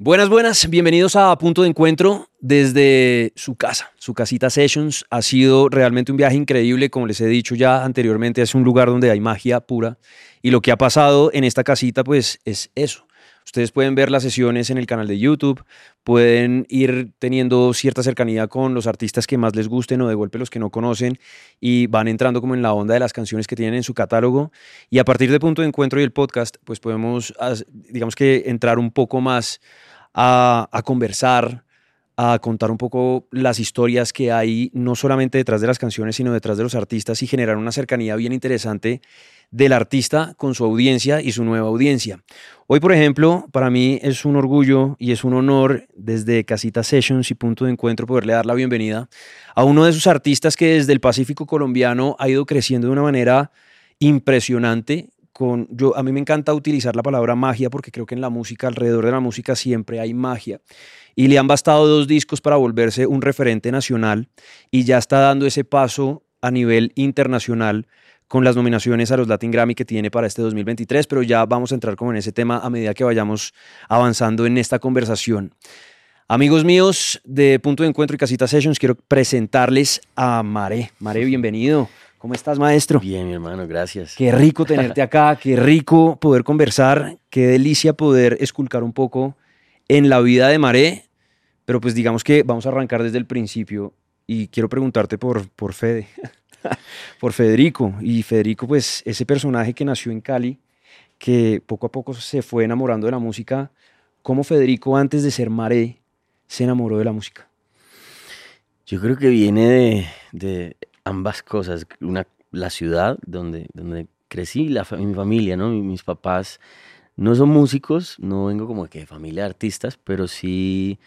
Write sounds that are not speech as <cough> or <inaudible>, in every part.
Buenas, buenas, bienvenidos a Punto de Encuentro desde su casa, su casita Sessions. Ha sido realmente un viaje increíble, como les he dicho ya anteriormente, es un lugar donde hay magia pura. Y lo que ha pasado en esta casita, pues es eso. Ustedes pueden ver las sesiones en el canal de YouTube, pueden ir teniendo cierta cercanía con los artistas que más les gusten o de golpe los que no conocen y van entrando como en la onda de las canciones que tienen en su catálogo. Y a partir de Punto de Encuentro y el podcast, pues podemos, digamos que, entrar un poco más a, conversar, a contar un poco las historias que hay, no solamente detrás de las canciones, sino detrás de los artistas y generar una cercanía bien interesante del artista con su audiencia y su nueva audiencia. Hoy, por ejemplo, para mí es un orgullo y es un honor desde Casita Sessions y Punto de Encuentro poderle dar la bienvenida a uno de esos artistas que desde el Pacífico colombiano ha ido creciendo de una manera impresionante yo, a mí me encanta utilizar la palabra magia porque creo que en la música, alrededor de la música siempre hay magia. Y le han bastado dos discos para volverse un referente nacional y ya está dando ese paso a nivel internacional con las nominaciones a los Latin Grammy que tiene para este 2023, pero ya vamos a entrar como en ese tema a medida que vayamos avanzando en esta conversación. Amigos míos de Punto de Encuentro y Casita Sessions, quiero presentarles a Mare. Mare, bienvenido. ¿Cómo estás, maestro? Bien, mi hermano, gracias. Qué rico tenerte acá, <laughs> qué rico poder conversar, qué delicia poder esculcar un poco en la vida de Maré, pero pues digamos que vamos a arrancar desde el principio y quiero preguntarte por, por Fede, <laughs> por Federico. Y Federico, pues ese personaje que nació en Cali, que poco a poco se fue enamorando de la música, ¿cómo Federico antes de ser Maré se enamoró de la música? Yo creo que viene de ambas cosas. Una, la ciudad donde, donde crecí, la, mi familia, ¿no? Mis papás no son músicos, no vengo como que de familia de artistas, pero sí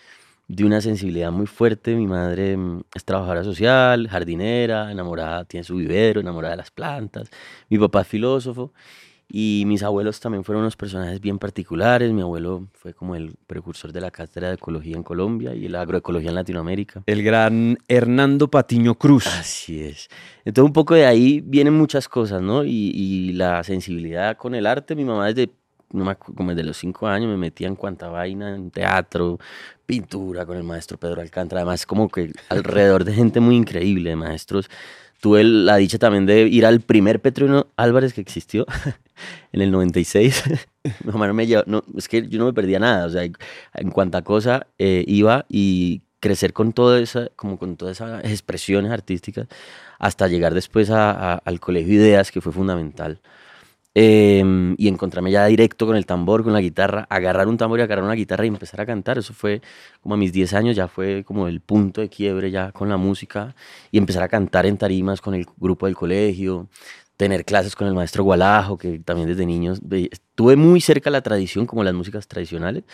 de una sensibilidad muy fuerte. Mi madre mm, es trabajadora social, jardinera, enamorada, tiene su vivero, enamorada de las plantas. Mi papá es filósofo. Y mis abuelos también fueron unos personajes bien particulares. Mi abuelo fue como el precursor de la cátedra de ecología en Colombia y la agroecología en Latinoamérica. El gran Hernando Patiño Cruz. Así es. Entonces un poco de ahí vienen muchas cosas, ¿no? Y, la sensibilidad con el arte. Mi mamá desde, como desde los cinco años me metía en cuanta vaina, en teatro, pintura con el maestro Pedro Alcántara. Además como que alrededor de gente muy increíble, de maestros tuve la dicha también de ir al primer Petrino Álvarez que existió <laughs> en el 96. <laughs> no, me no, es que yo no me perdía nada, o sea, en cuanta cosa eh, iba y crecer con toda como con todas esas expresiones artísticas, hasta llegar después al Colegio Ideas, que fue fundamental. Em, y encontrarme ya directo con el tambor, con la guitarra, agarrar un tambor y agarrar una guitarra y empezar a cantar. Eso fue como a mis 10 años, ya fue como el punto de quiebre ya con la música y empezar a cantar en tarimas con el grupo del colegio, tener clases con el maestro Gualajo, que también desde niños tuve muy cerca la tradición, como las músicas tradicionales,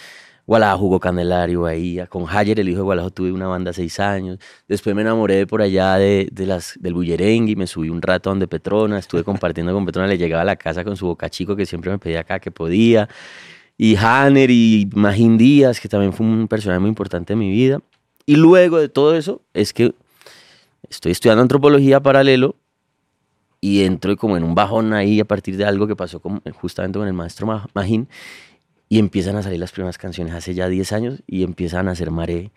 Gualajo jugó Candelario ahí, con Hayer, el hijo de Gualajo, tuve una banda seis años. Después me enamoré por allá de, de las, del bullerengue me subí un rato donde Petrona, estuve compartiendo con Petrona, le llegaba a la casa con su boca chico que siempre me pedía acá que podía. Y Hanner y Magín Díaz, que también fue un personaje muy importante en mi vida. Y luego de todo eso, es que estoy estudiando antropología paralelo y entro como en un bajón ahí a partir de algo que pasó con, justamente con el maestro Magín y empiezan a salir las primeras canciones hace ya 10 años y empiezan a hacer Maré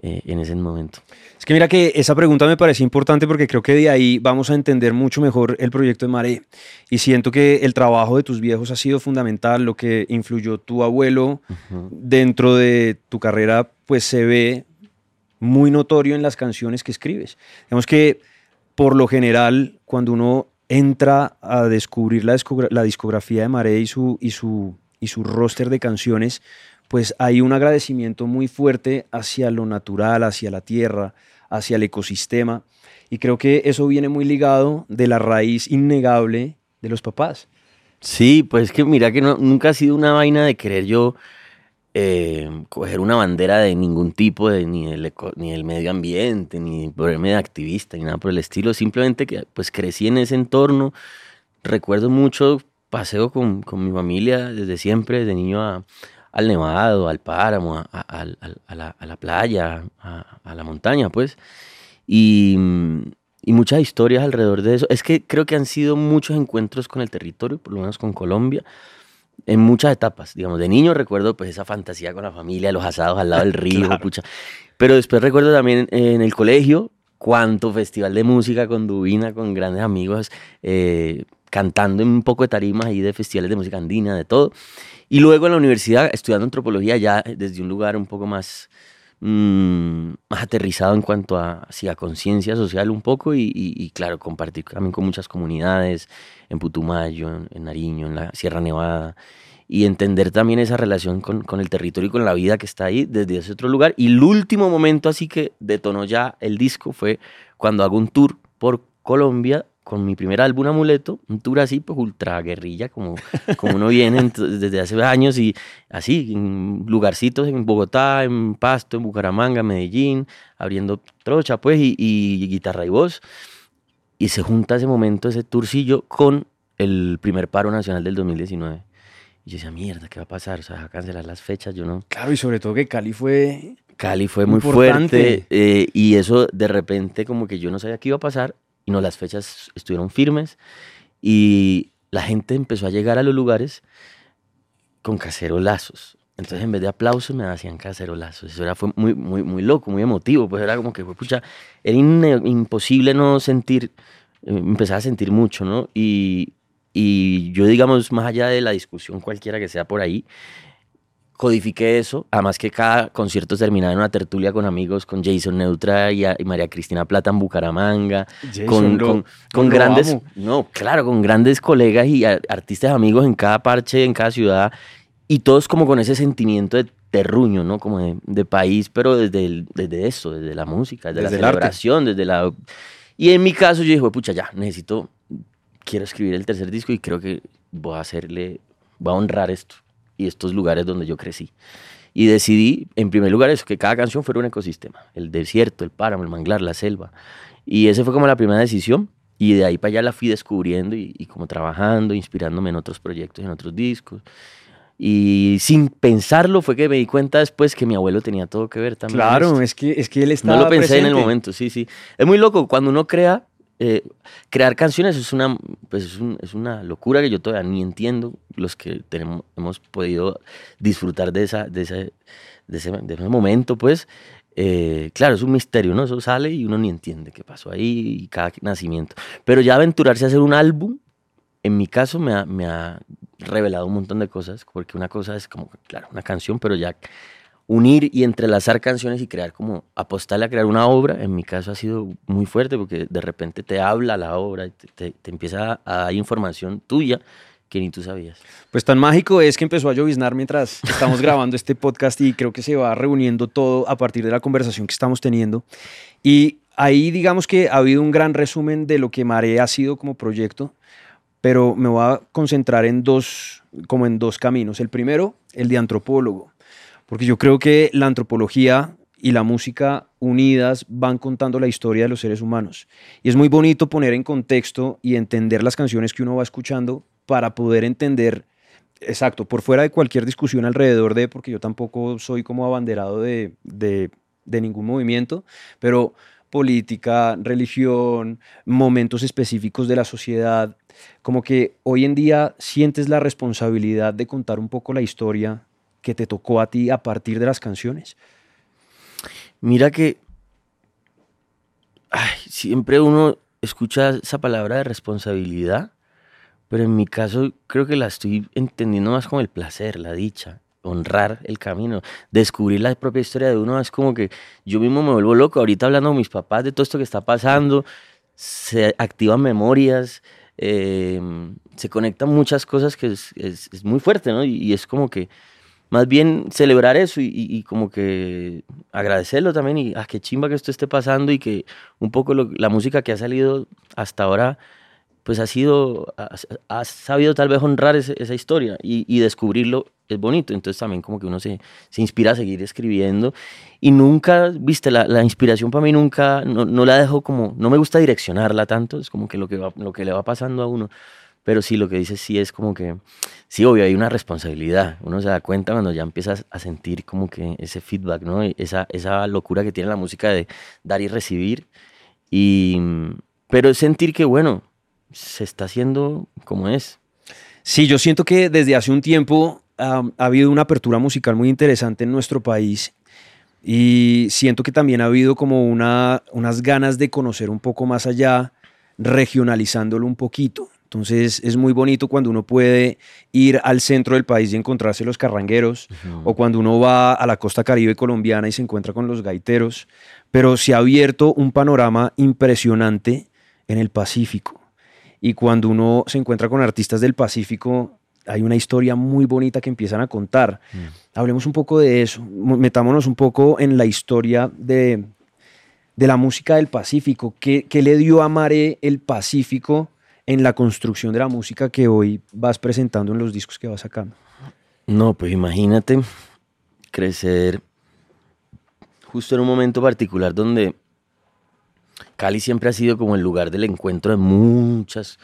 eh, en ese momento. Es que mira que esa pregunta me parece importante porque creo que de ahí vamos a entender mucho mejor el proyecto de Maré y siento que el trabajo de tus viejos ha sido fundamental, lo que influyó tu abuelo dentro de tu carrera pues se ve muy notorio en las canciones que escribes. Digamos que por lo general cuando uno entra a descubrir la, discografía de Maré y su, y su y su roster de canciones, pues hay un agradecimiento muy fuerte hacia lo natural, hacia la tierra, hacia el ecosistema. Y creo que eso viene muy ligado de la raíz innegable de los papás. Sí, pues que mira que nunca ha sido una vaina de querer yo eh, coger una bandera de ningún tipo, de, ni, el, ni el medio ambiente, ni ponerme de activista, ni nada por el estilo. Simplemente que pues crecí en ese entorno. Recuerdo mucho paseo con, con mi familia desde siempre, desde niño a, al nevado, al páramo, a, a, la, a la, playa, a, la montaña, pues. Y, y, muchas historias alrededor de eso. Es que creo que han sido muchos encuentros con el territorio, por lo menos con Colombia, en muchas etapas. Digamos, de niño recuerdo pues esa fantasía con la familia, los asados al lado del <laughs> río, pucha. Pero después recuerdo también en el colegio, cuánto festival de música con Dubina, con grandes amigos, eh, cantando en un poco de tarimas ahí de festivales de música andina, de todo. Y luego en la universidad, estudiando antropología ya desde un lugar un poco más, mm, más aterrizado en cuanto a, a conciencia social un poco y, claro, compartir también con muchas comunidades, en Putumayo, en, Nariño, en la Sierra Nevada, y entender también esa relación con, con, el territorio y con la vida que está ahí desde ese otro lugar. Y el último momento así que detonó ya el disco fue cuando hago un tour por Colombia con mi primer álbum Amuleto, un tour así, pues ultra guerrilla, como, como uno viene desde hace años y así, en lugarcitos en Bogotá, en Pasto, en Bucaramanga, Medellín, abriendo trocha, pues, y, guitarra y voz. Y se junta ese momento, ese tourcillo, con el primer paro nacional del 2019. Y yo decía, mierda, ¿qué va a pasar? O sea, va a cancelar las fechas, yo no. Claro, y sobre todo que Cali fue. Cali fue muy fuerte. Eh, y eso de repente, como que yo no sabía qué iba a pasar y no, las fechas estuvieron firmes y la gente empezó a llegar a los lugares con cacerolazos. Entonces, en vez de aplausos, me hacían cacerolazos. Eso era, fue muy, muy, muy loco, muy emotivo. Pues era como que, pucha, era imposible no sentir, eh, empezar a sentir mucho, ¿no? Y, y yo, digamos, más allá de la discusión cualquiera que sea por ahí, codifiqué eso. Además que cada concierto terminaba en una tertulia con amigos, con Jason Neutra y, María Cristina Plata en Bucaramanga, con, con, grandes, no, claro, con grandes colegas y artistas amigos en cada parche, en cada ciudad, y todos como con ese sentimiento de terruño, ¿no? Como de, país, pero desde, desde eso, desde la música, desde, la celebración, desde la... Y en mi caso yo dije, pucha, ya, necesito, quiero escribir el tercer disco y creo que voy a hacerle, voy a honrar esto y estos lugares donde yo crecí. Y decidí, en primer lugar, eso, que cada canción fuera un ecosistema. El desierto, el páramo, el manglar, la selva. Y esa fue como la primera decisión. Y de ahí para allá la fui descubriendo y, como trabajando, inspirándome en otros proyectos, en otros discos. Y sin pensarlo fue que me di cuenta después que mi abuelo tenía todo que ver también. Claro, es que, es que él estaba No lo pensé en el momento, sí, sí. Es muy loco, cuando uno crea, eh, crear canciones es una, pues es, es, una locura que yo todavía ni entiendo. Los que tenemos, hemos podido disfrutar de, esa, de, ese, de, ese, de ese momento, pues, eh, claro, es un misterio, ¿no? Eso sale y uno ni entiende qué pasó ahí y cada nacimiento. Pero ya aventurarse a hacer un álbum, en mi caso, me ha, me ha revelado un montón de cosas, porque una cosa es como, claro, una canción, pero ya unir y entrelazar canciones y crear como apostarle a crear una obra, en mi caso ha sido muy fuerte porque de repente te habla la obra, te, te, empieza a dar información tuya que ni tú sabías. Pues tan mágico es que empezó a lloviznar mientras estamos <laughs> grabando este podcast y creo que se va reuniendo todo a partir de la conversación que estamos teniendo. Y ahí digamos que ha habido un gran resumen de lo que Mare ha sido como proyecto, pero me voy a concentrar en dos, como en dos caminos. El primero, el de antropólogo porque yo creo que la antropología y la música unidas van contando la historia de los seres humanos. Y es muy bonito poner en contexto y entender las canciones que uno va escuchando para poder entender, exacto, por fuera de cualquier discusión alrededor de, porque yo tampoco soy como abanderado de, de, ningún movimiento, pero política, religión, momentos específicos de la sociedad, como que hoy en día sientes la responsabilidad de contar un poco la historia que te tocó a ti a partir de las canciones? Mira que siempre uno escucha esa palabra de responsabilidad, pero en mi caso creo que la estoy entendiendo más como el placer, la dicha, honrar el camino, descubrir la propia historia de uno. Es como que yo mismo me vuelvo loco. Ahorita hablando con mis papás de todo esto que está pasando, se activan memorias, em, se conectan muchas cosas que es, muy fuerte, ¿no? y es como que más bien celebrar eso y, como que agradecerlo también y ah, qué chimba que esto esté pasando y que un poco la música que ha salido hasta ahora pues ha sido, ha, sabido tal vez honrar esa historia y, descubrirlo es bonito. Entonces también como que uno se, se inspira a seguir escribiendo y nunca, viste, la, la inspiración para mí nunca, no, no, la dejo como, no me gusta direccionarla tanto, es como que lo que, va, lo que le va pasando a uno. Pero sí, lo que dices sí es como que, sí, obvio, hay una responsabilidad. Uno se da cuenta cuando ya empiezas a sentir como que ese feedback, ¿no? Esa, esa locura que tiene la música de dar y recibir. Y, pero sentir que, bueno, se está haciendo como es. Sí, yo siento que desde hace un tiempo ha habido una apertura musical muy interesante en nuestro país y siento que también ha habido como una, unas ganas de conocer un poco más allá, regionalizándolo un poquito. Entonces es muy bonito cuando uno puede ir al centro del país y encontrarse los carrangueros, o cuando uno va a la costa caribe colombiana y se encuentra con los gaiteros, pero se ha abierto un panorama impresionante en el Pacífico. Y cuando uno se encuentra con artistas del Pacífico, hay una historia muy bonita que empiezan a contar. Mm. Hablemos un poco de eso, metámonos un poco en la historia de, la música del Pacífico. ¿Qué, le dio a Mare el Pacífico en la construcción de la música que hoy vas presentando en los discos que vas sacando? No, pues imagínate crecer justo en un momento particular donde Cali siempre ha sido como el lugar del encuentro de muchas,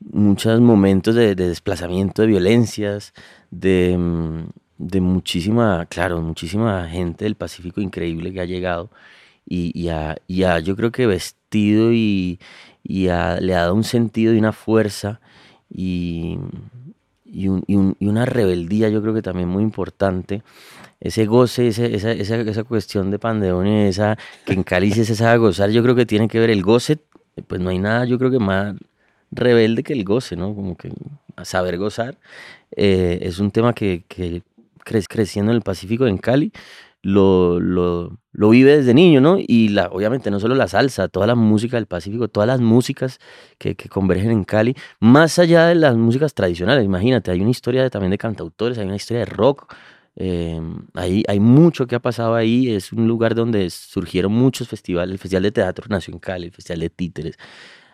muchos momentos de, desplazamiento, de violencias, de, muchísima, claro, muchísima gente del Pacífico increíble que ha llegado y, y, yo creo que vestido y, y le ha dado un sentido y una fuerza y, y, una rebeldía, yo creo que también muy importante ese goce, esa, esa, esa, cuestión de pandeón esa, que en Cali se sabe gozar, yo creo que tiene que ver el goce, pues no hay nada, yo creo que más rebelde que el goce, ¿no? Como que saber gozar. Eh, es un tema que, que creciendo en el Pacífico, en Cali, lo, lo, lo, vive desde niño, ¿no? Y la, obviamente no solo la salsa, toda la música del Pacífico, todas las músicas que, convergen en Cali, más allá de las músicas tradicionales, imagínate, hay una historia también de cantautores, hay una historia de rock, eh, hay, mucho que ha pasado ahí. Es un lugar donde surgieron muchos festivales. El Festival de Teatro nació en Cali, el Festival de Títeres.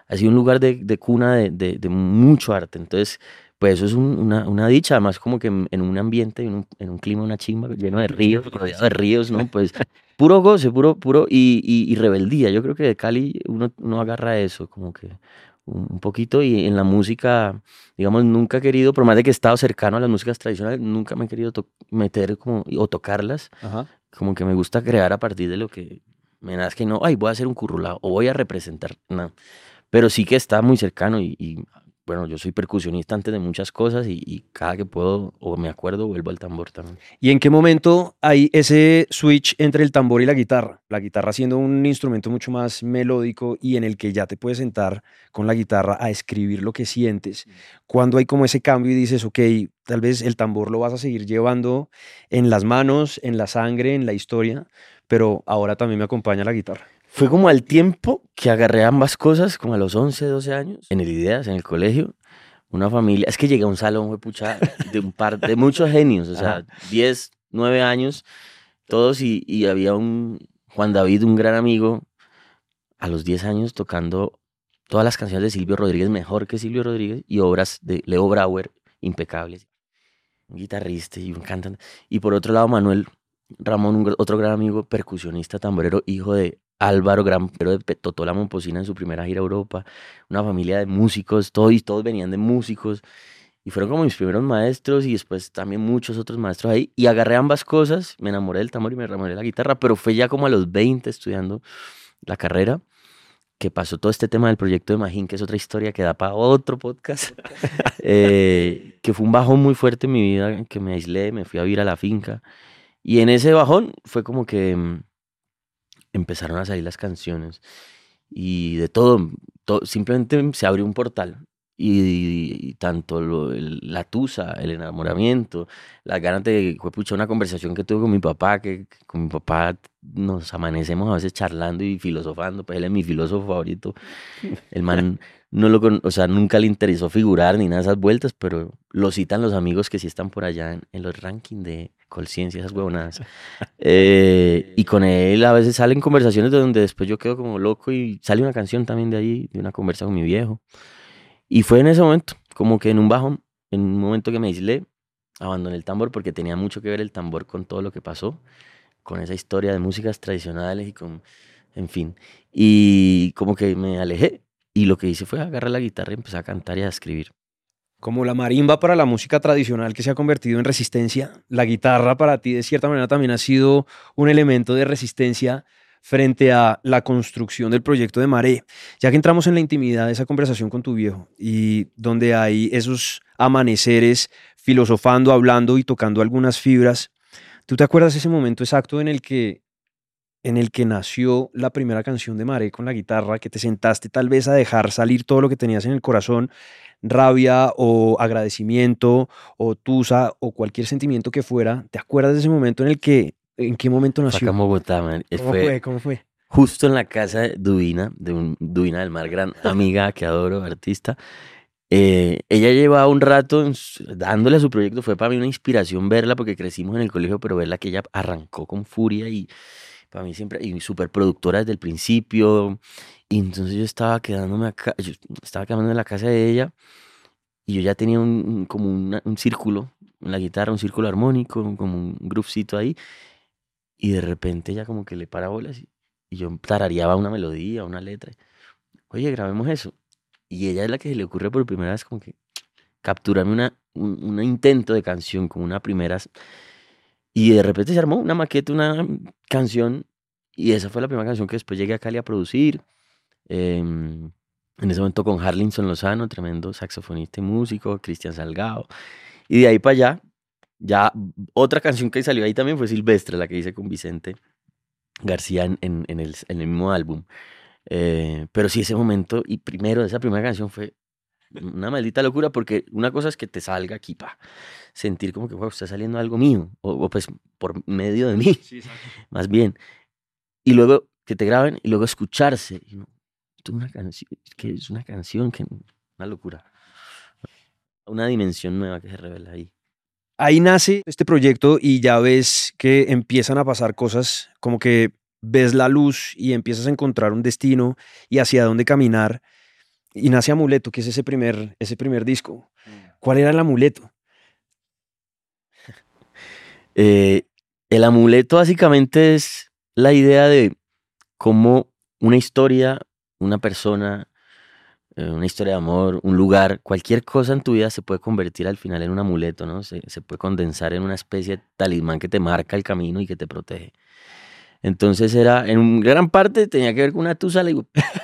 Ha sido un lugar de, cuna de, mucho arte. Entonces, pues eso es una, una, dicha. Además, como que en, un ambiente, en un, en un, clima, una chimba lleno de ríos, rodeado de ríos, ¿no? Pues puro goce, puro, puro y, y, rebeldía. Yo creo que de Cali uno, uno agarra eso, como que un poquito y en la música, digamos, nunca he querido, por más de que he estado cercano a las músicas tradicionales, nunca me he querido meter como, o tocarlas. Como que me gusta crear a partir de lo que me nazca y no, ay, voy a hacer un currulado o voy a representar, no. Pero sí que está muy cercano y bueno, yo soy percusionista antes de muchas cosas y, cada que puedo o me acuerdo vuelvo al tambor también. ¿Y en qué momento hay ese switch entre el tambor y la guitarra? La guitarra siendo un instrumento mucho más melódico y en el que ya te puedes sentar con la guitarra a escribir lo que sientes. Cuando hay como ese cambio y dices, ok, tal vez el tambor lo vas a seguir llevando en las manos, en la sangre, en la historia, pero ahora también me acompaña la guitarra. Fue como al tiempo que agarré ambas cosas, como a los 11, 12 años, en el Ideas, en el colegio. Una familia, es que llegué a un salón, fue pucha, de un par, de muchos genios, o sea, 10, 9 años, todos, y, y había un Juan David, un gran amigo, a los 10 años tocando todas las canciones de Silvio Rodríguez, mejor que Silvio Rodríguez, y obras de Leo Brauer, impecables. Un guitarrista y un cantante. Y por otro lado, Manuel Ramón, otro gran amigo, percusionista, tamborero, hijo de Álvaro Gran pero de Totó la Momposina en su primera gira a Europa, una familia de músicos, todos, todos venían de músicos, y fueron como mis primeros maestros y después también muchos otros maestros ahí, y agarré ambas cosas, me enamoré del tambor y me enamoré de la guitarra, pero fue ya como a los 20 estudiando la carrera que pasó todo este tema del proyecto de Magín, que es otra historia que da para otro podcast, <laughs> eh, que fue un bajón muy fuerte en mi vida, que me aislé, me fui a vivir a la finca, y en ese bajón fue como que mm, empezaron a salir las canciones y de todo, simplemente se abrió un portal y, tanto la tusa, el enamoramiento, la ganas de, pucha, una conversación que tuve con mi papá, que, con mi papá nos amanecemos a veces charlando y filosofando, pues él es mi filósofo favorito, el man <laughs> no lo, o sea, nunca le interesó figurar ni nada de esas vueltas, pero lo citan los amigos que sí están por allá en, en los rankings de, Colciencia, esas huevonadas. Eh, y con él a veces salen conversaciones de donde después yo quedo como loco y sale una canción también de ahí, de una conversa con mi viejo. Y fue en ese momento, como que en un bajón, en un momento que me aislé, abandoné el tambor porque tenía mucho que ver el tambor con todo lo que pasó, con esa historia de músicas tradicionales y con, en fin. Y como que me alejé y lo que hice fue agarrar la guitarra y empezar a cantar y a escribir. Como la marimba para la música tradicional que se ha convertido en resistencia, la guitarra para ti de cierta manera también ha sido un elemento de resistencia frente a la construcción del proyecto de Maré. Ya que entramos en la intimidad de esa conversación con tu viejo y donde hay esos amaneceres filosofando, hablando y tocando algunas fibras, ¿tú te acuerdas ese momento exacto en el que en el que nació la primera canción de Maré con la guitarra, que te sentaste tal vez a dejar salir todo lo que tenías en el corazón, rabia o agradecimiento o tusa o cualquier sentimiento que fuera, ¿te acuerdas de ese momento en el que, en qué momento nació? Fue acá en Bogotá, man. ¿Cómo fue? ¿Cómo fue? Justo en la casa de Duina, de un Duina del Mar, gran <laughs> amiga que adoro, artista. Eh, ella llevaba un rato dándole a su proyecto, fue para mí una inspiración verla porque crecimos en el colegio, pero verla que ella arrancó con furia y para mí siempre, y súper productora desde el principio. Y entonces yo estaba quedándome acá, yo estaba quedándome en la casa de ella y yo ya tenía un, como un círculo en la guitarra, un círculo armónico, como un groovecito ahí. Y de repente ella como que le para bolas y, y yo tarareaba una melodía, una letra. Oye, grabemos eso. Y ella es la que se le ocurre por primera vez como que capturarme una, un, un intento de canción, como una primera y de repente se armó una maqueta, una canción, y esa fue la primera canción que después llegué a Cali a producir. Em, en ese momento con Harlinson Lozano, tremendo saxofonista y músico, Cristian Salgado. Y de ahí para allá, ya otra canción que salió ahí también fue Silvestre, la que hice con Vicente García en, en, el, mismo álbum. Eh, pero sí, ese momento, y primero, esa primera canción fue una maldita locura porque una cosa es que te salga aquí, pa, sentir como que wow, está saliendo algo mío, o, pues por medio de mí, <laughs> más bien. Y luego que te graben y luego escucharse. Y una canción, que es una canción, que una locura. Una dimensión nueva que se revela ahí. Ahí nace este proyecto y ya ves que empiezan a pasar cosas como que ves la luz y empiezas a encontrar un destino y hacia dónde caminar y nace Amuleto, que es ese primer, ese primer disco. Mm. ¿Cuál era el amuleto? <laughs> Eh, el amuleto básicamente es la idea de cómo una historia, una persona, eh, una historia de amor, un lugar, cualquier cosa en tu vida se puede convertir al final en un amuleto, ¿no? Se, se puede condensar en una especie de talismán que te marca el camino y que te protege. Entonces era, en gran parte tenía que ver con una tusa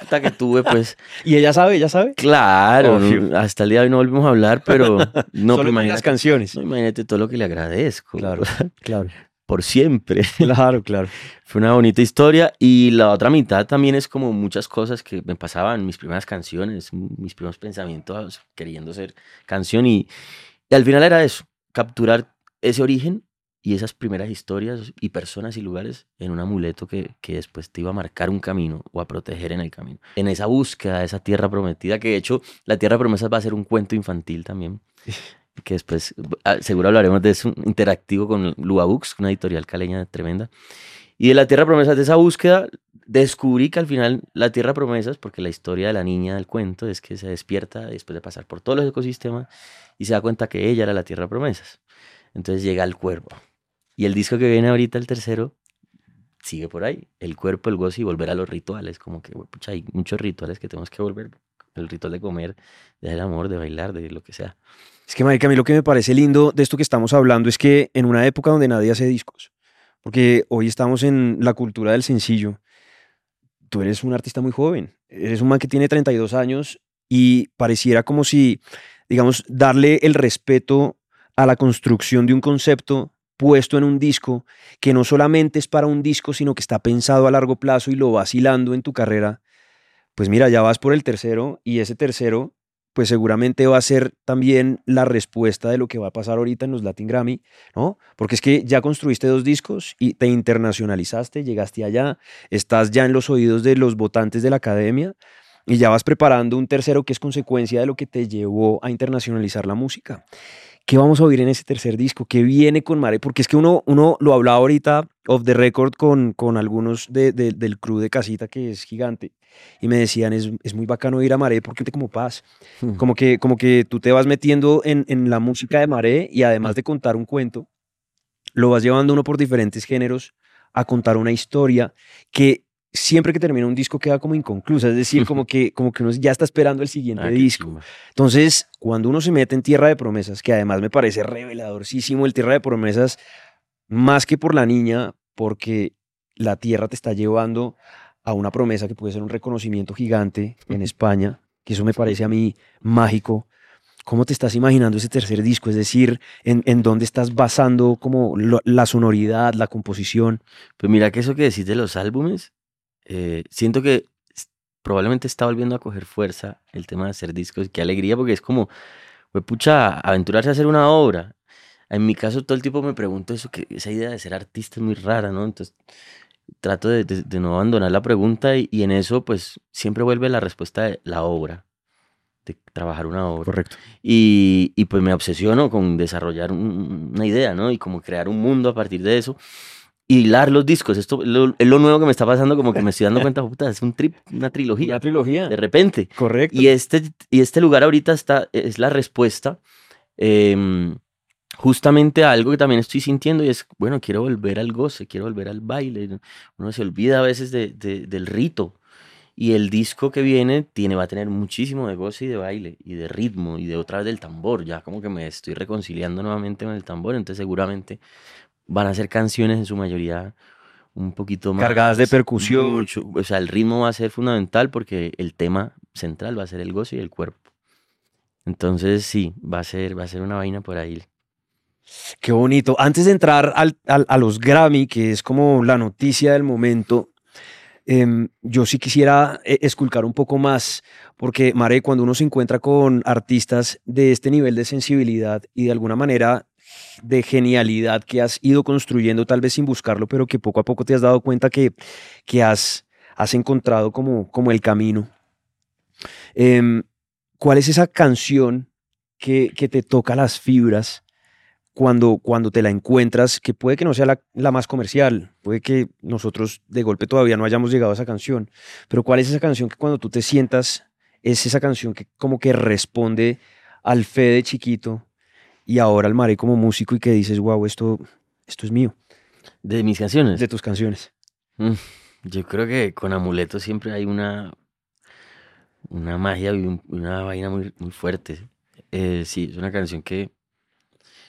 hasta que tuve, <laughs> pues. ¿Y ella sabe, ella sabe? Claro, hasta el día de hoy no volvimos a hablar, pero <laughs> no, Solo las canciones. imagínate todo lo que le agradezco. Claro, <laughs> claro. Por siempre. Claro, claro. Fue una bonita historia y la otra mitad también es como muchas cosas que me pasaban, mis primeras canciones, mis primeros pensamientos queriendo ser canción y al final era eso, capturar ese origen y esas primeras historias y personas y lugares en un amuleto que, que, después te iba a marcar un camino o a proteger en el camino. En esa búsqueda de esa tierra prometida, que de hecho la tierra promesa va a ser un cuento infantil también, <laughs> que después ah, seguro hablaremos de eso interactivo con Lua Books, una editorial caleña tremenda. Y de la tierra promesa, de esa búsqueda, descubrí que al final la tierra promesas, porque la historia de la niña del cuento es que se despierta después de pasar por todos los ecosistemas y se da cuenta que ella era la tierra promesas. Entonces llega al cuerpo y el disco que viene ahorita, el tercero, sigue por ahí. El cuerpo, el gozo y volver a los rituales. Como que, hay muchos rituales que tenemos que volver. El ritual de comer, del amor, de bailar, de lo que sea. Es que, marica, a mí lo que me parece lindo de esto que estamos hablando es que en una época donde nadie hace discos, porque hoy estamos en la cultura del sencillo, tú eres un artista muy joven, eres un man que tiene 32 años y pareciera como si, digamos, darle el respeto a la construcción de un concepto puesto en un disco que no solamente es para un disco, sino que está pensado a largo plazo y lo vacilando en tu carrera, pues mira, ya vas por el tercero y ese tercero pues seguramente va a ser también la respuesta de lo que va a pasar ahorita en los Latin Grammy, ¿no? Porque es que ya construiste dos discos y te internacionalizaste, llegaste allá, estás ya en los oídos de los votantes de la academia y ya vas preparando un tercero que es consecuencia de lo que te llevó a internacionalizar la música. ¿Qué vamos a oír en ese tercer disco? ¿Qué viene con Mare? Porque es que uno, uno lo hablaba ahorita off the record con, con algunos de, del crew de Casita, que es gigante, y me decían, es, es muy bacano ir a Mare porque te como paz. Hmm. Como que, como que tú te vas metiendo en, en la música de Mare y además de contar un cuento, lo vas llevando uno por diferentes géneros a contar una historia que siempre que termina un disco queda como inconclusa, es decir, como <laughs> que, como que uno ya está esperando el siguiente Ah, disco. Entonces, cuando uno se mete en Tierra de Promesas, que además me parece reveladorísimo el Tierra de Promesas, más que por la niña, porque la Tierra te está llevando a una promesa que puede ser un reconocimiento gigante en España, que eso me parece a mí mágico. ¿Cómo te estás imaginando ese tercer disco? Es decir, ¿en, en dónde estás basando como lo- la sonoridad, la composición? Pues mira que eso que decís de los álbumes, eh, siento que probablemente está volviendo a coger fuerza el tema de hacer discos. Qué alegría, porque es como, pues pucha, aventurarse a hacer una obra. En mi caso, todo el tiempo me pregunto eso, que esa idea de ser artista es muy rara, ¿no? Entonces, trato de, de- de no abandonar la pregunta y, y en eso, pues, siempre vuelve la respuesta de la obra, de trabajar una obra. Correcto. Y, y pues me obsesiono con desarrollar un- una idea, ¿no? Y como crear un mundo a partir de eso. Y hilar los discos. Esto es lo, es lo nuevo que me está pasando, como que me estoy dando <laughs> cuenta, puta, es un trip, una trilogía. trilogía. De repente. Correcto. Y este, y este lugar ahorita está, es la respuesta em, justamente a algo que también estoy sintiendo y es, bueno, quiero volver al goce, quiero volver al baile. Uno se olvida a veces de- de- del rito. Y el disco que viene tiene, va a tener muchísimo de goce y de baile y de ritmo y de otra vez del tambor. Ya como que me estoy reconciliando nuevamente con el tambor, entonces seguramente van a ser canciones en su mayoría un poquito más Cargadas de percusión. mucho, o sea, el ritmo va a ser fundamental porque el tema central va a ser el goce y el cuerpo. Entonces sí, va a ser, va a ser una vaina por ahí. Qué bonito. Antes de entrar al- al- a los Grammy, que es como la noticia del momento, em, yo sí quisiera eh, esculcar un poco más, porque Mare, cuando uno se encuentra con artistas de este nivel de sensibilidad y de alguna manera de genialidad que has ido construyendo, tal vez sin buscarlo, pero que poco a poco te has dado cuenta que, que has, has encontrado como, como el camino. Em, ¿Cuál es esa canción que, que te toca las fibras? cuando, cuando te la encuentras, que puede que no sea la, la más comercial, puede que nosotros de golpe todavía no hayamos llegado a esa canción, pero ¿cuál es esa canción que cuando tú te sientas es esa canción que como que responde al fe de chiquito y ahora al Mare como músico y que dices, wow, esto, esto es mío, De mis canciones. de tus canciones? Mm, Yo creo que con Amuleto siempre hay una, una magia y un- una vaina muy, muy fuerte. Eh, sí, es una canción que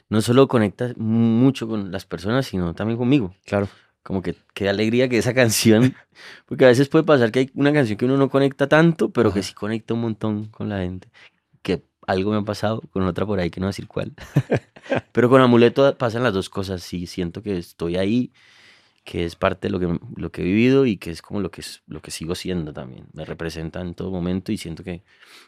no solo conecta mucho con las personas, sino también conmigo. Claro. Como que qué alegría que esa canción, <laughs> porque a veces puede pasar que hay una canción que uno no conecta tanto, pero que Ajá. sí conecta un montón con la gente. Que algo me ha pasado con otra por ahí que no voy a decir cuál. <laughs> pero con Amuleto pasan las dos cosas. Sí, siento que estoy ahí, que es parte de lo que, lo que he vivido y que es como lo que, lo que sigo siendo también. Me representa en todo momento y siento que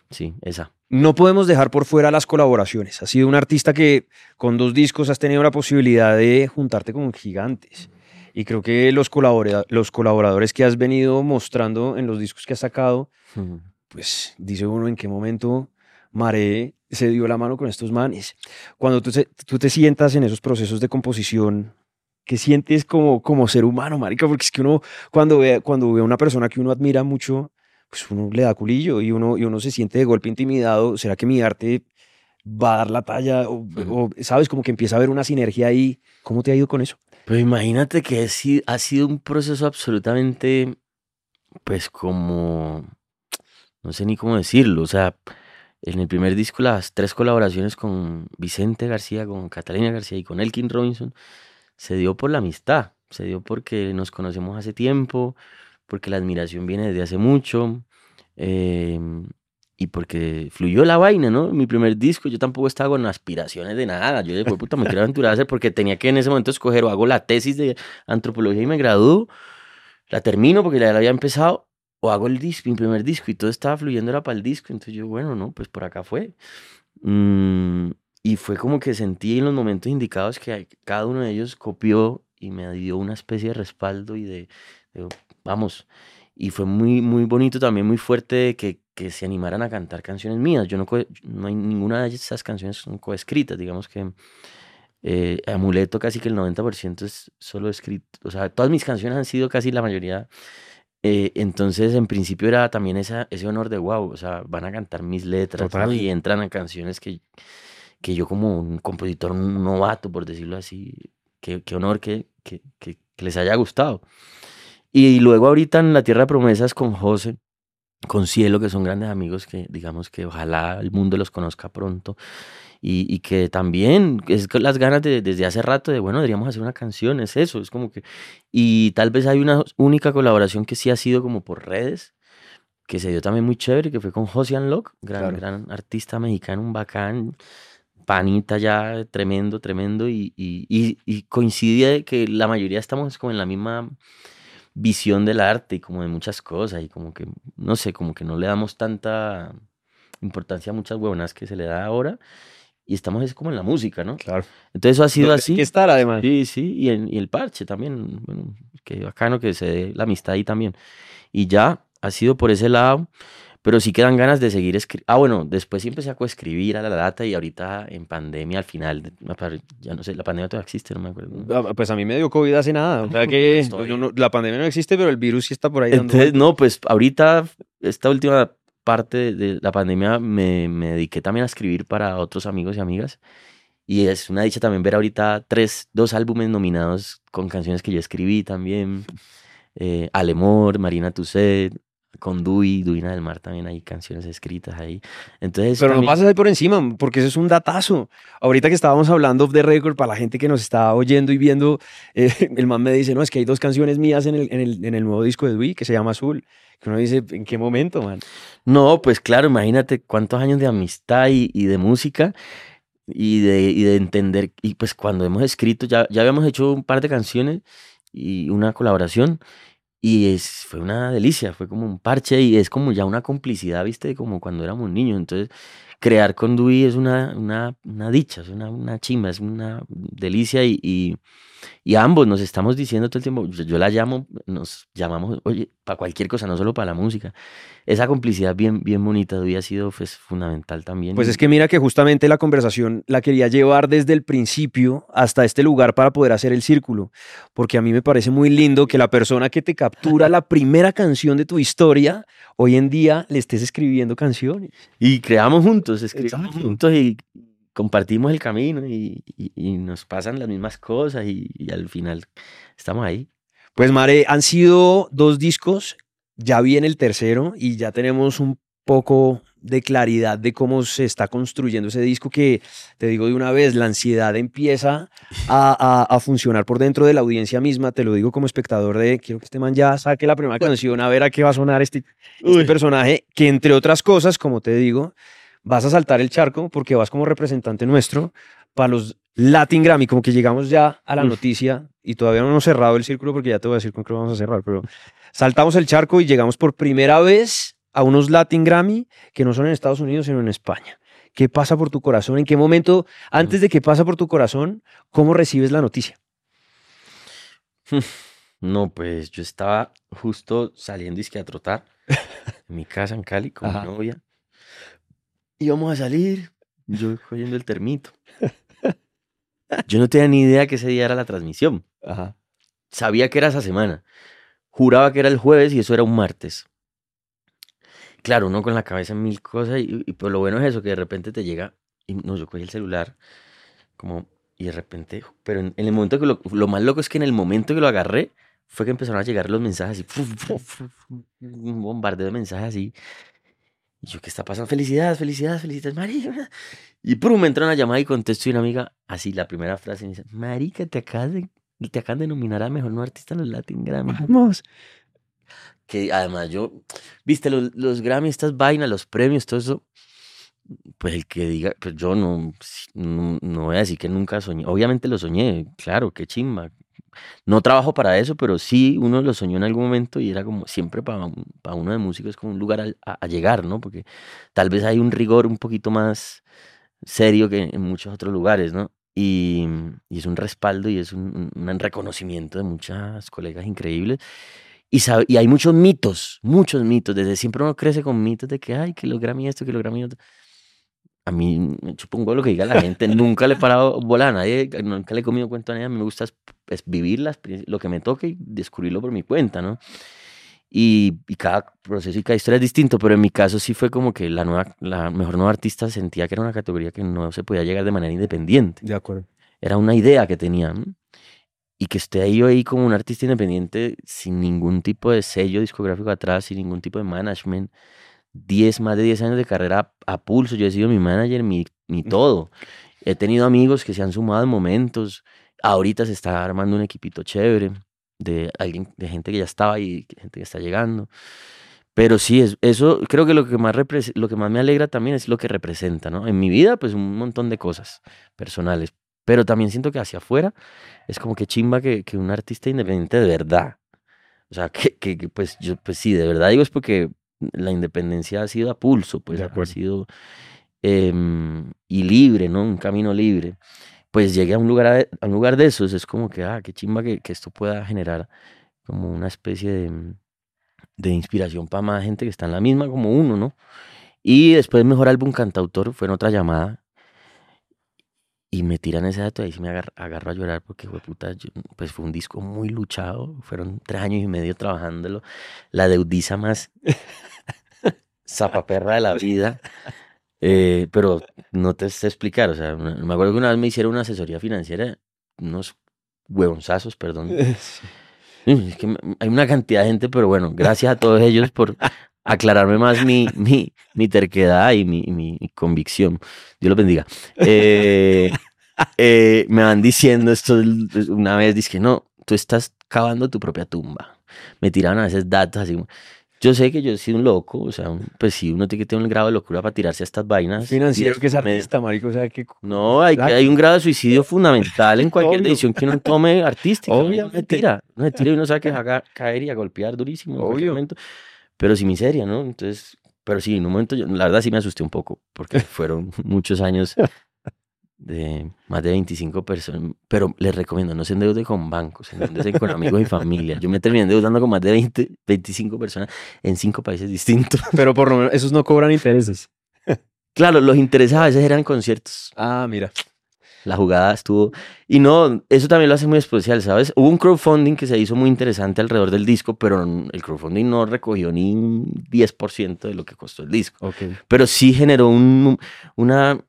sí, esa. No podemos dejar por fuera las colaboraciones. Has sido un artista que con dos discos has tenido la posibilidad de juntarte con gigantes. Y creo que los, colabora- los colaboradores que has venido mostrando en los discos que has sacado, pues dice uno en qué momento Mare se dio la mano con estos manes. Cuando tú, se- tú te sientas en esos procesos de composición, ¿qué sientes como, como ser humano, marica? Porque es que uno cuando ve, cuando ve a una persona que uno admira mucho, pues uno le da culillo y uno, y uno se siente de golpe intimidado. ¿Será que mi arte va a dar la talla? O, o, ¿Sabes? Como que empieza a haber una sinergia ahí. ¿Cómo te ha ido con eso? Pues imagínate que ha sido un proceso absolutamente, pues como, no sé ni cómo decirlo, o sea, en el primer disco las tres colaboraciones con Vicente García, con Catalina García y con Elkin Robinson, se dio por la amistad, se dio porque nos conocemos hace tiempo, porque la admiración viene desde hace mucho, em, y porque fluyó la vaina, ¿no? Mi primer disco, yo tampoco estaba con aspiraciones de nada. Yo dije, "Pues, puta, me quiero aventurar a hacer porque tenía que en ese momento escoger o hago la tesis de antropología y me gradúo, la termino porque ya la había empezado, o hago el disco, mi primer disco, y todo estaba fluyendo era para el disco. Entonces yo, bueno, no, pues por acá fue. Mm, y fue como que sentí en los momentos indicados que cada uno de ellos copió y me dio una especie de respaldo y de, de, vamos, y fue muy, muy bonito también, muy fuerte de que que se animaran a cantar canciones mías. Yo no, no hay ninguna de esas canciones son coescritas, digamos que eh, Amuleto casi que el 90% es solo escrito, o sea, todas mis canciones han sido casi la mayoría. Eh, entonces, en principio era también esa, ese honor de wow, o sea, van a cantar mis letras y entran a canciones que, que yo como un compositor novato, por decirlo así, qué, qué honor que, que, que, les haya gustado. Y luego ahorita en La Tierra de Promesas con José, con Cielo, que son grandes amigos que digamos que ojalá el mundo los conozca pronto. Y, y que también es las ganas de, desde hace rato de, bueno, deberíamos hacer una canción, es eso, es como que... Y tal vez hay una única colaboración que sí ha sido como por redes, que se dio también muy chévere, que fue con Josian Locke, gran, gran artista mexicano, un bacán, panita ya, tremendo, tremendo, y, y, y, y coincide que la mayoría estamos como en la misma visión del arte y como de muchas cosas y como que, no sé, como que no le damos tanta importancia a muchas huevonas que se le da ahora y estamos es como en la música, ¿no? Claro. Entonces eso ha sido así. que estar además. Sí, sí, y, y el parche también, bueno, que bacano que se dé la amistad ahí también. Y ya ha sido por ese lado pero sí quedan ganas de seguir escribiendo. Ah, bueno, después sí empecé a coescribir a la data y ahorita en pandemia al final, ya no sé, la pandemia todavía existe, no me acuerdo. Ah, pues a mí me dio COVID hace nada, o sea que <laughs> la pandemia no existe, pero el virus sí está por ahí. Entonces, no, pues ahorita, esta última parte de la pandemia me, me dediqué también a escribir para otros amigos y amigas. Y es una dicha también ver ahorita tres, dos álbumes nominados con canciones que yo escribí también. Eh, Alemor, Marina Tusset, con Dui, Duina del Mar también hay canciones escritas ahí. Entonces, Pero no pasas ahí por encima, porque eso es un datazo. Ahorita que estábamos hablando de record, para la gente que nos está oyendo y viendo, <laughs> eh, el man me dice, no, es que hay dos canciones mías en el, en el, en el nuevo disco de Dui que se llama Azul. Que uno dice, ¿en qué momento, man? No, pues claro, imagínate cuántos años de amistad y, y de música y de, y de entender. Y pues cuando hemos escrito, ya, ya habíamos hecho un par de canciones y una colaboración y es, fue una delicia, fue como un parche y es como ya una complicidad, viste, como cuando éramos niños. Entonces, crear con Dewey es una, una, una dicha, es una, una chimba, es una delicia y, y, y, ambos nos estamos diciendo todo el tiempo, yo, la llamo, nos llamamos, oye, para cualquier cosa, no solo para la música. Esa complicidad bien, bien bonita Dewey ha sido pues, fundamental también. Pues es que mira que justamente la conversación la quería llevar desde el principio hasta este lugar para poder hacer el círculo, porque a mí me parece muy lindo que la persona que te captura la primera canción de tu historia, hoy en día le estés escribiendo canciones. Y creamos juntos, escribimos juntos y compartimos el camino y, y, nos pasan las mismas cosas y, y, al final estamos ahí. Pues Mare, han sido dos discos, ya viene el tercero y ya tenemos un poco de claridad de cómo se está construyendo ese disco que, te digo de una vez, la ansiedad empieza a, a, a, funcionar por dentro de la audiencia misma, te lo digo como espectador de, quiero que este man ya saque la primera canción, a ver a qué va a sonar este, este personaje, que entre otras cosas, como te digo, vas a saltar el charco porque vas como representante nuestro para los Latin Grammy, como que llegamos ya a la noticia y todavía no hemos cerrado el círculo porque ya te voy a decir con qué lo vamos a cerrar, pero saltamos el charco y llegamos por primera vez a unos Latin Grammy que no son en Estados Unidos, sino en España. ¿Qué pasa por tu corazón? ¿En qué momento, antes de que pasa por tu corazón, cómo recibes la noticia? <laughs> No, pues yo estaba justo saliendo a trotar en mi casa en Cali con Ajá. mi novia. Íbamos a salir, yo cogiendo el termito. Yo no tenía ni idea que ese día era la transmisión. Ajá. Sabía que era esa semana. Juraba que era el jueves y eso era un martes claro, uno con la cabeza en mil cosas y, y pues lo bueno es eso, que de repente te llega, y no, yo cogí el celular, como, y de repente, pero en, en el momento que lo, lo, más loco es que en el momento que lo agarré, fue que empezaron a llegar los mensajes así, un bombardeo de mensajes así. Y yo, ¿qué está pasando? Felicidades, felicidades, felicidades, marica. Y pum, me entró una llamada y contesto y una amiga, así, la primera frase, me dice, marica, te acabas de, te acaban de nominar a Mejor No Artista en los Latin Grammy. Vamos que además yo, viste, los, los Grammy, estas vainas, los premios, todo eso, pues el que diga, pues yo no, no, no, voy a decir que nunca soñé, obviamente lo soñé, claro, qué chimba. No trabajo para eso, pero sí uno lo soñó en algún momento y era como siempre para, para uno de músicos es como un lugar a, llegar, ¿no? Porque tal vez hay un rigor un poquito más serio que en muchos otros lugares, ¿no? Y, y es un respaldo y es un, un reconocimiento de muchas colegas increíbles. Y, y hay muchos mitos, muchos mitos. Desde siempre uno crece con mitos de que, ay, que lo Grammy esto, que lo Grammy otro. A mí me chupongo lo que diga la gente. <laughs> nunca le he parado bola a nadie, nunca le he comido cuento a nadie. A mí me gusta es, vivir lo que me toque y descubrirlo por mi cuenta, ¿no? Y, y, cada proceso y cada historia es distinto, pero en mi caso sí fue como que la, nueva, la mejor nueva artista sentía que era una categoría que no se podía llegar de manera independiente. De acuerdo. Era una idea que tenía. Y que esté ahí, ahí como un artista independiente sin ningún tipo de sello discográfico atrás, sin ningún tipo de management. Diez, más de 10 años de carrera a pulso. Yo he sido mi manager, mi, mi todo. He tenido amigos que se han sumado en momentos. Ahorita se está armando un equipito chévere de alguien, de gente que ya estaba ahí, gente que está llegando. Pero sí, es, eso creo que lo que, más lo que más me alegra también es lo que representa, ¿no? En mi vida, pues un montón de cosas personales, pero también siento que hacia afuera es como que chimba que, que un artista independiente de verdad. O sea, que, que, pues yo, pues sí, de verdad digo es porque la independencia ha sido a pulso, pues ha sido em, y libre, ¿no? Un camino libre. Pues llegué a un lugar, a un lugar de esos, es como que, ah, qué chimba que, que esto pueda generar como una especie de, de inspiración para más gente que está en la misma como uno, ¿no? Y después mejor álbum cantautor fue en otra llamada y me tiran ese dato y ahí sí me agarro, a llorar porque fue puta, pues fue un disco muy luchado, fueron tres años y medio trabajándolo, la deudiza más <laughs> zapaperra de la vida, eh, pero no te sé explicar, o sea, me acuerdo que una vez me hicieron una asesoría financiera, unos huevonzazos, perdón. <laughs> Es que hay una cantidad de gente, pero bueno, gracias a todos ellos por aclararme más mi, <laughs> mi, mi terquedad y mi, mi, convicción. Dios los bendiga. Eh, eh, me van diciendo esto una vez, dije, no, tú estás cavando tu propia tumba. Me tiraron a veces datos así. Yo sé que yo he sido un loco, o sea, pues sí, uno tiene que tener un grado de locura para tirarse a estas vainas. Financiero que es artista, marico, o sea, que... No, hay, hay un grado de suicidio fundamental en cualquier decisión que uno tome <laughs> artística. Obviamente. No tira, no tira y uno sabe que va a <laughs> caer y a golpear durísimo. Obvio pero sin miseria, ¿no? Entonces, pero sí, en un momento, yo, la verdad sí me asusté un poco, porque <laughs> fueron muchos años de más de 25 personas, pero les recomiendo, no se endeude con bancos, se endeude con amigos y familia. Yo me terminé endeudando con más de 20, 25 personas en cinco países distintos. <laughs> Pero por lo menos esos no cobran intereses. Claro, los intereses a veces eran conciertos. Ah, mira la jugada estuvo... Y no, eso también lo hace muy especial, ¿sabes? Hubo un crowdfunding que se hizo muy interesante alrededor del disco, pero el crowdfunding no recogió ni un 10% de lo que costó el disco. Pero sí generó un, una...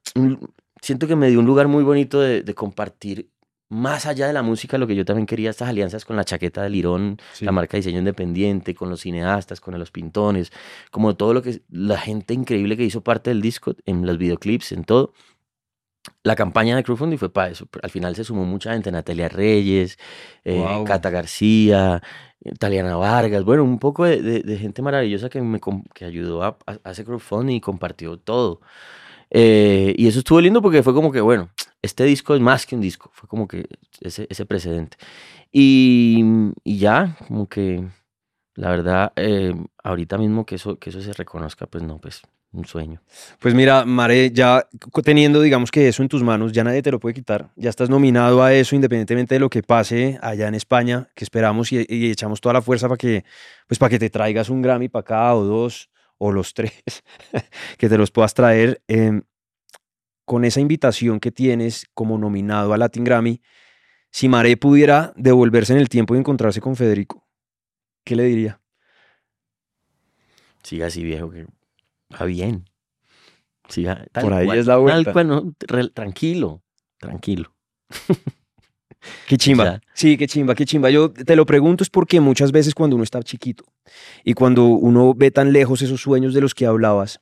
siento que me dio un lugar muy bonito de, compartir más allá de la música, lo que yo también quería, estas alianzas con la chaqueta de Lirón, la marca de diseño independiente, con los cineastas, con los pintones, como todo lo que la gente increíble que hizo parte del disco, en los videoclips, en todo la campaña de crowdfunding fue para eso. Al final se sumó mucha gente, Natalia Reyes, eh, Cata García, Taliana Vargas, bueno, un poco de, gente maravillosa que me que ayudó a, a, hacer crowdfunding y compartió todo. Eh, y eso estuvo lindo porque fue como que, bueno, este disco es más que un disco, fue como que ese, ese precedente. Y, y ya, como que la verdad, eh, ahorita mismo que eso, que eso se reconozca, pues no, pues un sueño. Pues mira, Mare, ya teniendo, digamos que eso en tus manos, ya nadie te lo puede quitar. Ya estás nominado a eso, independientemente de lo que pase allá en España, que esperamos y, echamos toda la fuerza para que, pues para que te traigas un Grammy para acá o dos o los <laughs> tres, que te los puedas traer. Em, con esa invitación que tienes como nominado a Latin Grammy, si Mare pudiera devolverse en el tiempo y encontrarse con Federico, ¿qué le diría? Siga así, viejo, que Va bien. Por ahí es la vuelta. tranquilo, tranquilo. <laughs> Qué chimba. sí, qué chimba, qué chimba. Yo te lo pregunto es porque muchas veces cuando uno está chiquito y cuando uno ve tan lejos esos sueños de los que hablabas,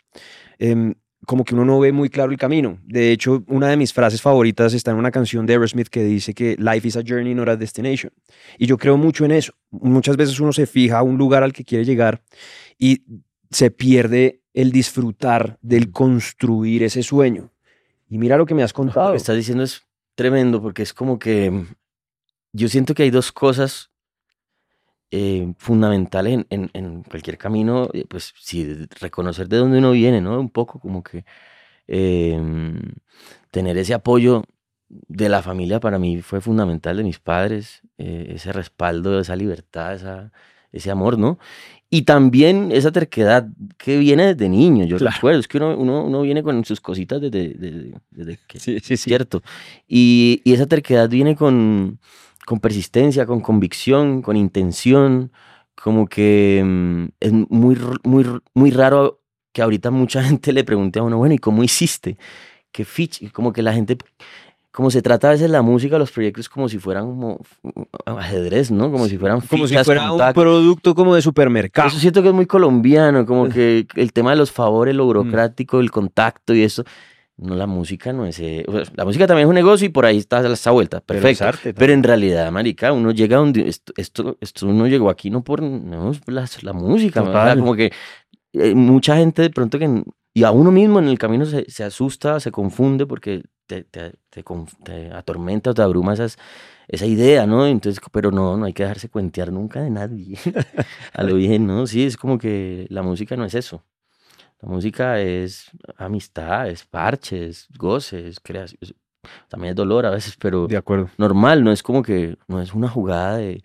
em, como que uno no ve muy claro el camino. De hecho, una de mis frases favoritas está en una canción de Aerosmith que dice que life is a journey, not a destination. Y yo creo mucho en eso. Muchas veces uno se fija a un lugar al que quiere llegar y se pierde el disfrutar del construir ese sueño. Y mira lo que me has contado. Lo que estás diciendo es tremendo porque es como que mm, yo siento que hay dos cosas eh, fundamentales en, cualquier camino, eh, pues sí, reconocer de dónde uno viene, ¿no? Un poco como que em, tener ese apoyo de la familia para mí fue fundamental, de mis padres, eh, ese respaldo, esa libertad, esa, ese amor, ¿no? Y también esa terquedad que viene desde niño, yo recuerdo, es que uno, uno, viene con sus cositas desde, desde, que sí, sí, cierto. Y, y, esa terquedad viene con, con persistencia, con convicción, con intención, como que mm, es muy, muy, muy raro que ahorita mucha <laughs> gente le pregunte a uno, bueno, ¿y cómo hiciste? ¿Qué ficha? Como que la gente, como se trata a veces la música, los proyectos como si fueran como ajedrez, ¿no? Como si fueran Como si fuera un producto como de supermercado. Eso siento que es muy colombiano, como que <laughs> el tema de los favores, lo mm. burocrático, el contacto y eso. No, la música no es... Eh, la música también es un negocio y por ahí está esa vuelta. Perfecto. Pero, en realidad, marica, uno llega donde... Esto, esto, esto uno llegó aquí no por no, la, la música. Como que eh, mucha gente de pronto que... Y a uno mismo en el camino se, se asusta, se confunde porque te, te, te, te atormenta o te abruma esas, esa idea, ¿no? Entonces, pero no, no hay que dejarse cuentear nunca de nadie. <laughs> a lo bien, ¿no? Sí, es como que la música no es eso. La música es amistad, es parche, es goce, es creación. También es dolor a veces, pero de acuerdo. normal, no es como que, no es una jugada de,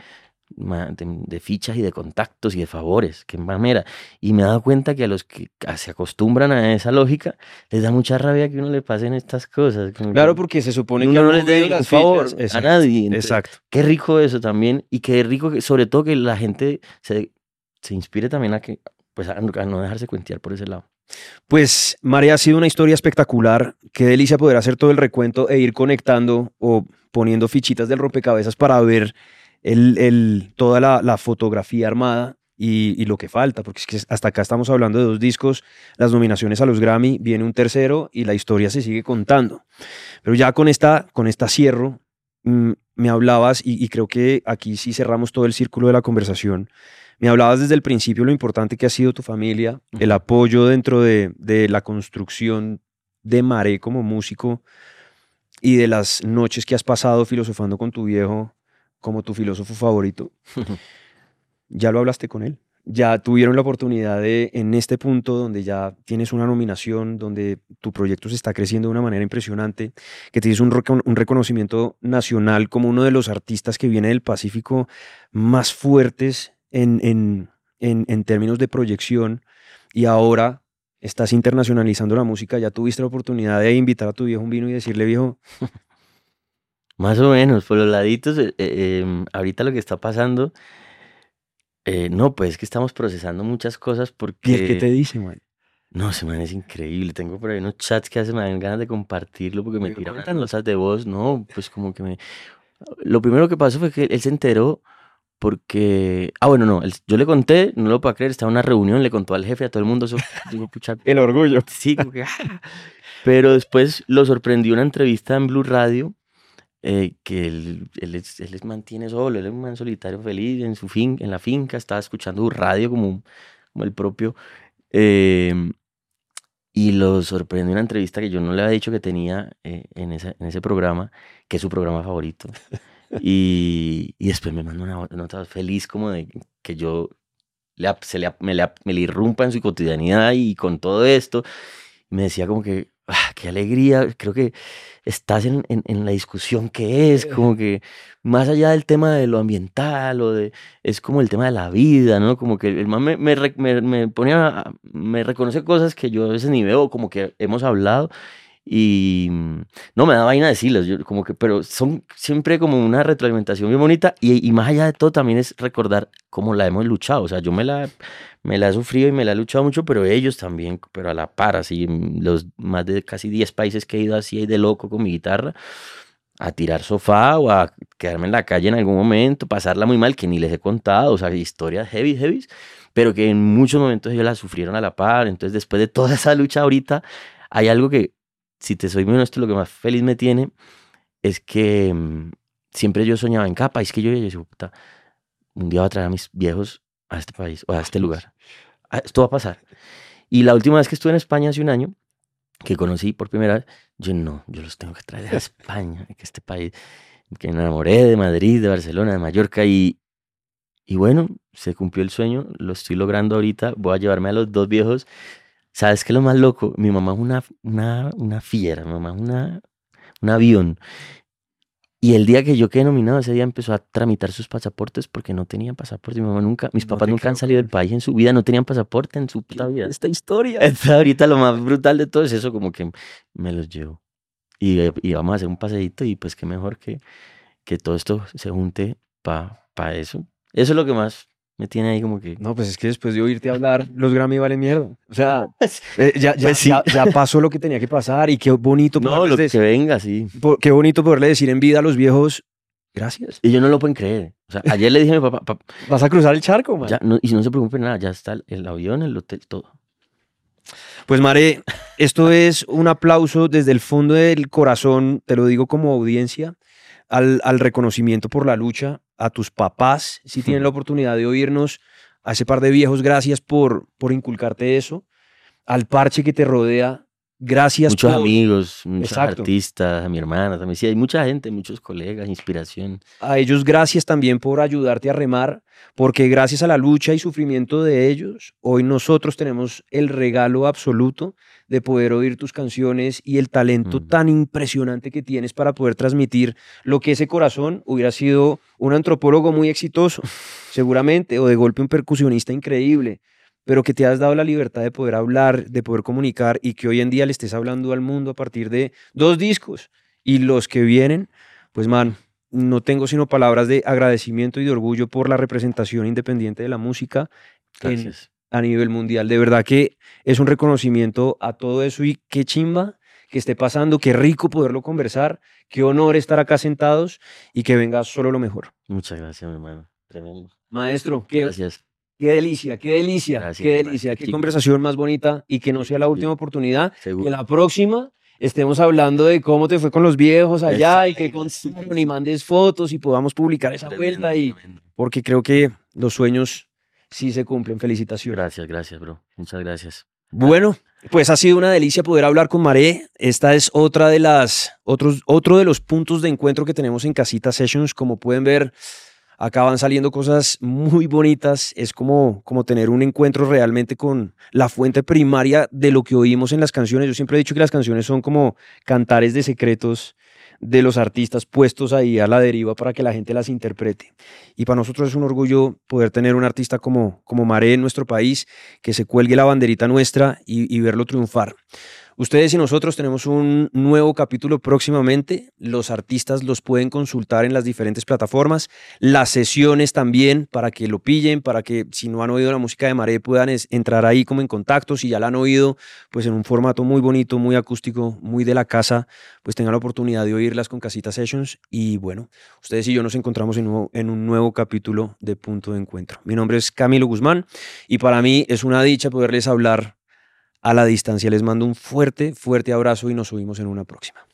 de, fichas y de contactos y de favores, que mamera. Y me he dado cuenta que a los que se acostumbran a esa lógica, les da mucha rabia que uno le pasen estas cosas. Claro, porque se supone que uno no les dé favor a nadie. exacto. Qué rico eso también, y qué rico, que, sobre todo que la gente se, se inspire también a que, pues a no dejarse cuentear por ese lado. Pues María, ha sido una historia espectacular. Qué delicia poder hacer todo el recuento e ir conectando o poniendo fichitas del rompecabezas para ver el, toda la, fotografía armada y, lo que falta, porque es que hasta acá estamos hablando de dos discos, las nominaciones a los Grammy, viene un tercero y la historia se sigue contando. Pero ya con esta, con esta cierro, mm, me hablabas, y, y creo que aquí sí cerramos todo el círculo de la conversación, me hablabas desde el principio lo importante que ha sido tu familia, el apoyo dentro de, la construcción de Maré como músico y de las noches que has pasado filosofando con tu viejo como tu filósofo favorito. <laughs> ya lo hablaste con él. Ya tuvieron la oportunidad de, en este punto donde ya tienes una nominación, donde tu proyecto se está creciendo de una manera impresionante, que tienes un, un reconocimiento nacional como uno de los artistas que viene del Pacífico más fuertes en, en, en, en términos de proyección y ahora estás internacionalizando la música, ya tuviste la oportunidad de invitar a tu viejo un vino y decirle, viejo. Más o menos, por los laditos, eh, eh, em, ahorita lo que está pasando, eh, no, pues es que estamos procesando muchas cosas porque... ¿Y qué te dice, man? No, se man es increíble. Tengo por ahí unos chats que hacen me dan ganas de compartirlo porque me tiran cosas de voz. No, pues como que me... Lo primero que pasó fue que él se enteró porque, ah, bueno, no, yo le conté, no lo puedo creer, estaba en una reunión, le contó al jefe, a todo el mundo, eso, el orgullo. Sí, como que, ah. pero después lo sorprendió una entrevista en Blue Radio, eh, que él, él, él, mantiene solo, él es un man solitario feliz en su fin, en la finca, estaba escuchando radio como, como el propio, em, y lo sorprendió una entrevista que yo no le había dicho que tenía eh, en, ese, en ese programa, que es su programa favorito. Y, y después me mandó una nota feliz como de que yo le, se le, me, le, me le irrumpa en su cotidianidad y con todo esto. Me decía como que, ah, qué alegría, creo que estás en, en, en, la discusión que es, como que más allá del tema de lo ambiental o de, es como el tema de la vida, ¿no? Como que el man me, me, me, me ponía, me reconoce cosas que yo a veces ni veo, como que hemos hablado y mm, no me da vaina decirlos, yo como que, pero son siempre como una retroalimentación bien bonita y, y, más allá de todo también es recordar cómo la hemos luchado, o sea, yo me la, me la he sufrido y me la he luchado mucho, pero ellos también, pero a la par, así, los más de casi 10 países que he ido así de loco con mi guitarra, a tirar sofá o a quedarme en la calle en algún momento, pasarla muy mal, que ni les he contado, o sea, historias heavy, heavy, pero que en muchos momentos ellos la sufrieron a la par, entonces después de toda esa lucha ahorita, hay algo que si te soy muy honesto, lo que más feliz me tiene es que mm, siempre yo soñaba en capa. Es que yo, yo, puta, un día voy a traer a mis viejos a este país o a este lugar. Ah, esto va a pasar. Y la última vez que estuve en España hace un año, que conocí por primera vez, yo no, yo los tengo que traer a España, que este país, que me enamoré de Madrid, de Barcelona, de Mallorca y, y bueno, se cumplió el sueño, lo estoy logrando ahorita, voy a llevarme a los dos viejos ¿Sabes qué es lo más loco? Mi mamá es una, una, una fiera, mi mamá es una, un avión. Y el día que yo quedé nominado, ese día empezó a tramitar sus pasaportes porque no tenían pasaporte. Mi mamá nunca, mis No papás nunca han creo salido del país en su vida, no tenían pasaporte en su puta vida. Esta historia. <laughs> Entonces, ahorita lo más brutal de todo es eso, como que me los llevo. Y, y vamos a hacer un paseíto y pues qué mejor que, que todo esto se junte para pa eso. Eso es lo que más me tiene ahí como que... No, pues es que después de oírte hablar, los Grammy valen mierda. O sea, <laughs> eh, ya, ya, Pues sí. ya, ya pasó lo que tenía que pasar y qué bonito, No, lo que venga, sí. qué bonito poderle decir en vida a los viejos, gracias. Y ellos no lo pueden creer. O sea, ayer le dije a mi papá, "Papá, Vas a cruzar el charco, man. ya, no, y no se preocupen nada, ya está el, el avión, el hotel, todo. Pues Mare, esto es un aplauso desde el fondo del corazón, te lo digo como audiencia, al, al reconocimiento por la lucha, a tus papás, si tienen la oportunidad de oírnos, a ese par de viejos, gracias por, por inculcarte eso, al parche que te rodea, gracias Muchos por- amigos, muchos Exacto. artistas, a mi hermana también. Sí, hay mucha gente, muchos colegas, inspiración. a ellos gracias también por ayudarte a remar, porque gracias a la lucha y sufrimiento de ellos, hoy nosotros tenemos el regalo absoluto de poder oír tus canciones y el talento Mm. tan impresionante que tienes para poder transmitir lo que ese corazón hubiera sido un antropólogo muy exitoso, <laughs> seguramente, o de golpe un percusionista increíble, pero que te has dado la libertad de poder hablar, de poder comunicar y que hoy en día le estés hablando al mundo a partir de dos discos y los que vienen, pues man, no tengo sino palabras de agradecimiento y de orgullo por la representación independiente de la música en- a nivel mundial. De verdad que es un reconocimiento a todo eso y qué chimba que esté pasando, qué rico poderlo conversar, qué honor estar acá sentados y que venga solo lo mejor. Muchas gracias, mi hermano. Tremendo. Maestro, qué, Gracias. Qué delicia, qué delicia, Gracias, qué delicia, qué conversación más bonita y que no sea la última oportunidad, que Seguro. la próxima estemos hablando de cómo te fue con los viejos allá y que contaron y mandes fotos y podamos publicar esa Tremendo, vuelta y tremendo. porque creo que los sueños sí se cumplen. Felicitaciones. Gracias, gracias, bro. Muchas gracias. Bueno, pues ha sido una delicia poder hablar con Maré. Esta es otra de las otros otro de los puntos de encuentro que tenemos en Casita Sessions. Como pueden ver, acá van saliendo cosas muy bonitas. Es como como tener un encuentro realmente con la fuente primaria de lo que oímos en las canciones. Yo siempre he dicho que las canciones son como cantares de secretos de los artistas puestos ahí a la deriva para que la gente las interprete. Y para nosotros es un orgullo poder tener un artista como, como Maré en nuestro país, que se cuelgue la banderita nuestra y, y verlo triunfar. Ustedes y nosotros tenemos un nuevo capítulo próximamente. Los artistas los pueden consultar en las diferentes plataformas. Las sesiones también para que lo pillen, para que si no han oído la música de Maré puedan entrar ahí como en contacto. Si ya la han oído, pues en un formato muy bonito, muy acústico, muy de la casa, pues tengan la oportunidad de oírlas con Casita Sessions. Y bueno, ustedes y yo nos encontramos en un nuevo capítulo de Punto de Encuentro. Mi nombre es Camilo Guzmán y para mí es una dicha poderles hablar a la distancia. Les mando un fuerte, fuerte abrazo y nos subimos en una próxima.